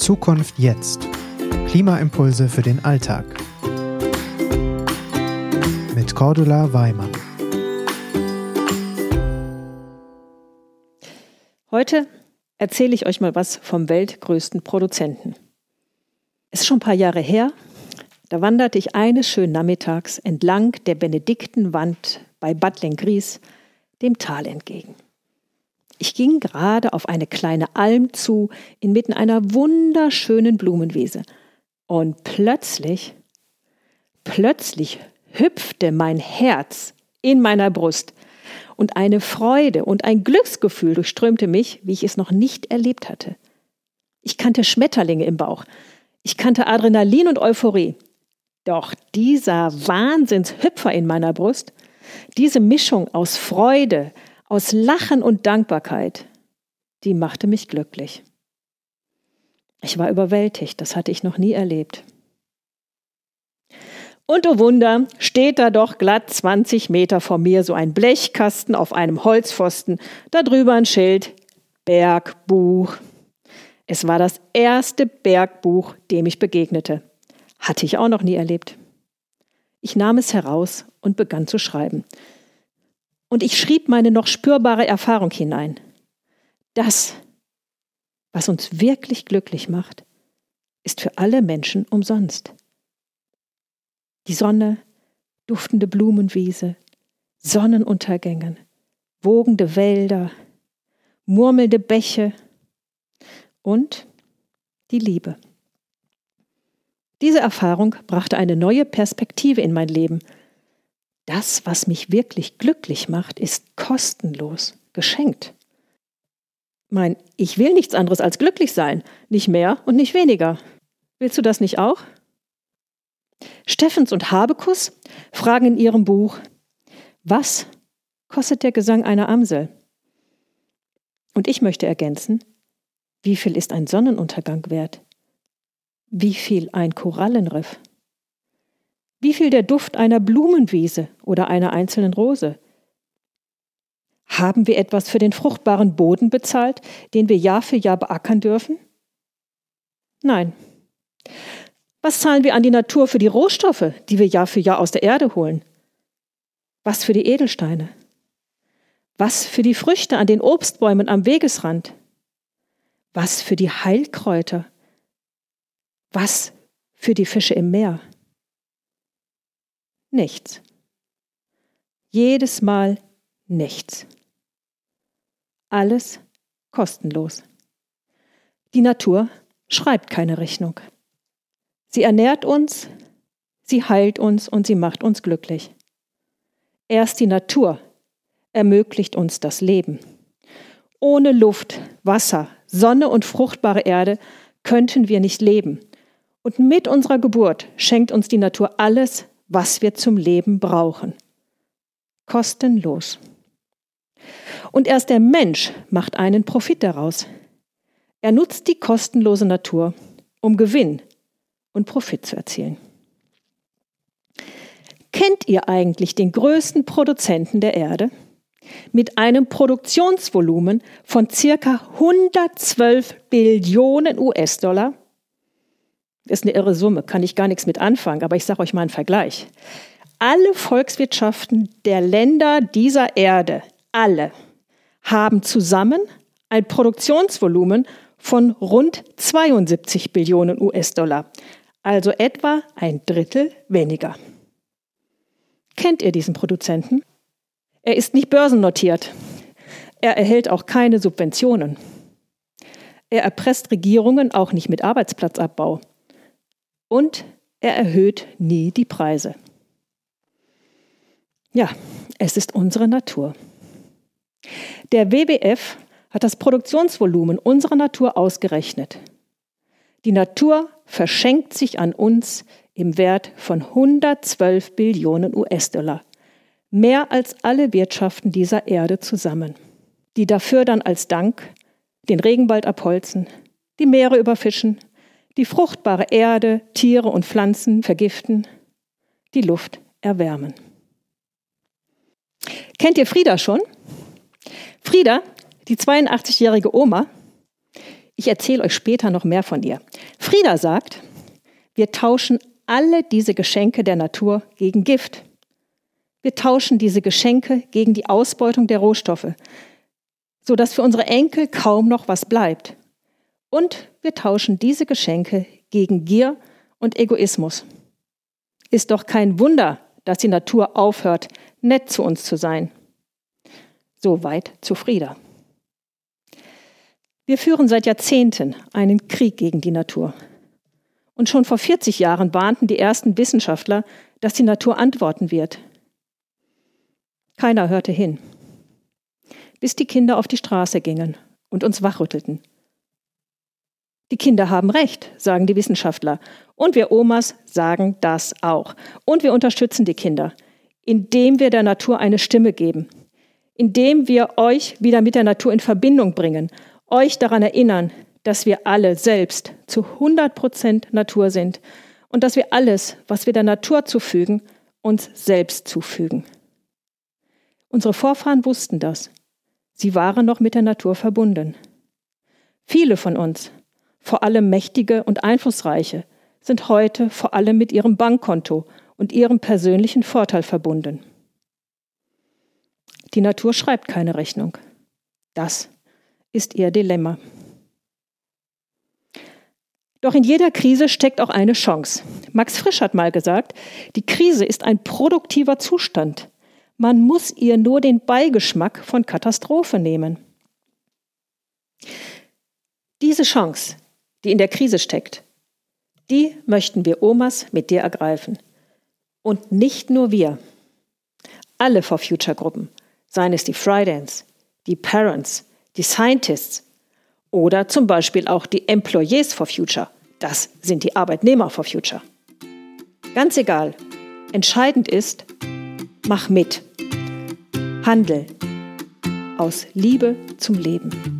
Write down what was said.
Zukunft jetzt. Klimaimpulse für den Alltag. Mit Cordula Weimann. Heute erzähle ich euch mal was vom weltgrößten Produzenten. Es ist schon ein paar Jahre her, da wanderte ich eines schönen Nachmittags entlang der Benediktenwand bei Bad Lengries dem Tal entgegen. Ich ging gerade auf eine kleine Alm zu, inmitten einer wunderschönen Blumenwiese. Und plötzlich, plötzlich hüpfte mein Herz in meiner Brust und eine Freude und ein Glücksgefühl durchströmte mich, wie ich es noch nicht erlebt hatte. Ich kannte Schmetterlinge im Bauch. Ich kannte Adrenalin und Euphorie. Doch dieser Wahnsinnshüpfer in meiner Brust, diese Mischung aus Freude, aus Lachen und Dankbarkeit, die machte mich glücklich. Ich war überwältigt, das hatte ich noch nie erlebt. Und oh Wunder, steht da doch glatt 20 Meter vor mir so ein Blechkasten auf einem Holzpfosten, da drüber ein Schild Bergbuch. Es war das erste Bergbuch, dem ich begegnete. Hatte ich auch noch nie erlebt. Ich nahm es heraus und begann zu schreiben. Und ich schrieb meine noch spürbare Erfahrung hinein. Das, was uns wirklich glücklich macht, ist für alle Menschen umsonst. Die Sonne, duftende Blumenwiese, Sonnenuntergängen, wogende Wälder, murmelnde Bäche und die Liebe. Diese Erfahrung brachte eine neue Perspektive in mein Leben – das, was mich wirklich glücklich macht, ist kostenlos, geschenkt. Mein, ich will nichts anderes als glücklich sein, nicht mehr und nicht weniger. Willst du das nicht auch? Steffens und Habekus fragen in ihrem Buch, was kostet der Gesang einer Amsel? Und ich möchte ergänzen, wie viel ist ein Sonnenuntergang wert? Wie viel ein Korallenriff? Wie viel der Duft einer Blumenwiese oder einer einzelnen Rose? Haben wir etwas für den fruchtbaren Boden bezahlt, den wir Jahr für Jahr beackern dürfen? Nein. Was zahlen wir an die Natur für die Rohstoffe, die wir Jahr für Jahr aus der Erde holen? Was für die Edelsteine? Was für die Früchte an den Obstbäumen am Wegesrand? Was für die Heilkräuter? Was für die Fische im Meer? Nichts. Jedes Mal nichts. Alles kostenlos. Die Natur schreibt keine Rechnung. Sie ernährt uns, sie heilt uns und sie macht uns glücklich. Erst die Natur ermöglicht uns das Leben. Ohne Luft, Wasser, Sonne und fruchtbare Erde könnten wir nicht leben. Und mit unserer Geburt schenkt uns die Natur alles, was wir zum Leben brauchen. Kostenlos. Und erst der Mensch macht einen Profit daraus. Er nutzt die kostenlose Natur, um Gewinn und Profit zu erzielen. Kennt ihr eigentlich den größten Produzenten der Erde? Mit einem Produktionsvolumen von circa 112 Billionen US-Dollar ist eine irre Summe, kann ich gar nichts mit anfangen, aber ich sage euch mal einen Vergleich. Alle Volkswirtschaften der Länder dieser Erde, alle, haben zusammen ein Produktionsvolumen von rund 72 Billionen US-Dollar, also etwa ein Drittel weniger. Kennt ihr diesen Produzenten? Er ist nicht börsennotiert. Er erhält auch keine Subventionen. Er erpresst Regierungen auch nicht mit Arbeitsplatzabbau und er erhöht nie die Preise. Ja, es ist unsere Natur. Der WWF hat das Produktionsvolumen unserer Natur ausgerechnet. Die Natur verschenkt sich an uns im Wert von 112 Billionen US-Dollar, mehr als alle Wirtschaften dieser Erde zusammen, die dafür dann als Dank den Regenwald abholzen, die Meere überfischen, die fruchtbare Erde, Tiere und Pflanzen vergiften, die Luft erwärmen. Kennt ihr Frieda schon? Frieda, die 82-jährige Oma, Ich erzähle euch später noch mehr von ihr. Frieda sagt, wir tauschen alle diese Geschenke der Natur gegen Gift. Wir tauschen diese Geschenke gegen die Ausbeutung der Rohstoffe, sodass für unsere Enkel kaum noch was bleibt. Und wir tauschen diese Geschenke gegen Gier und Egoismus. Ist doch kein Wunder, dass die Natur aufhört, nett zu uns zu sein. Soweit zu Frieda. Wir führen seit Jahrzehnten einen Krieg gegen die Natur. Und schon vor 40 Jahren warnten die ersten Wissenschaftler, dass die Natur antworten wird. Keiner hörte hin, bis die Kinder auf die Straße gingen und uns wachrüttelten. Die Kinder haben recht, sagen die Wissenschaftler. Und wir Omas sagen das auch. Und wir unterstützen die Kinder, indem wir der Natur eine Stimme geben, indem wir euch wieder mit der Natur in Verbindung bringen, euch daran erinnern, dass wir alle selbst zu 100 Prozent Natur sind und dass wir alles, was wir der Natur zufügen, uns selbst zufügen. Unsere Vorfahren wussten das. Sie waren noch mit der Natur verbunden. Viele von uns vor allem Mächtige und Einflussreiche, sind heute vor allem mit ihrem Bankkonto und ihrem persönlichen Vorteil verbunden. Die Natur schreibt keine Rechnung. Das ist ihr Dilemma. Doch in jeder Krise steckt auch eine Chance. Max Frisch hat mal gesagt, die Krise ist ein produktiver Zustand. Man muss ihr nur den Beigeschmack von Katastrophe nehmen. Diese Chance, die in der Krise steckt, die möchten wir Omas mit dir ergreifen. Und nicht nur wir. Alle For Future Gruppen, seien es die Fridays, die Parents, die Scientists oder zum Beispiel auch die Employees for Future. Das sind die Arbeitnehmer for Future. Ganz egal. Entscheidend ist, mach mit. Handel. Aus Liebe zum Leben.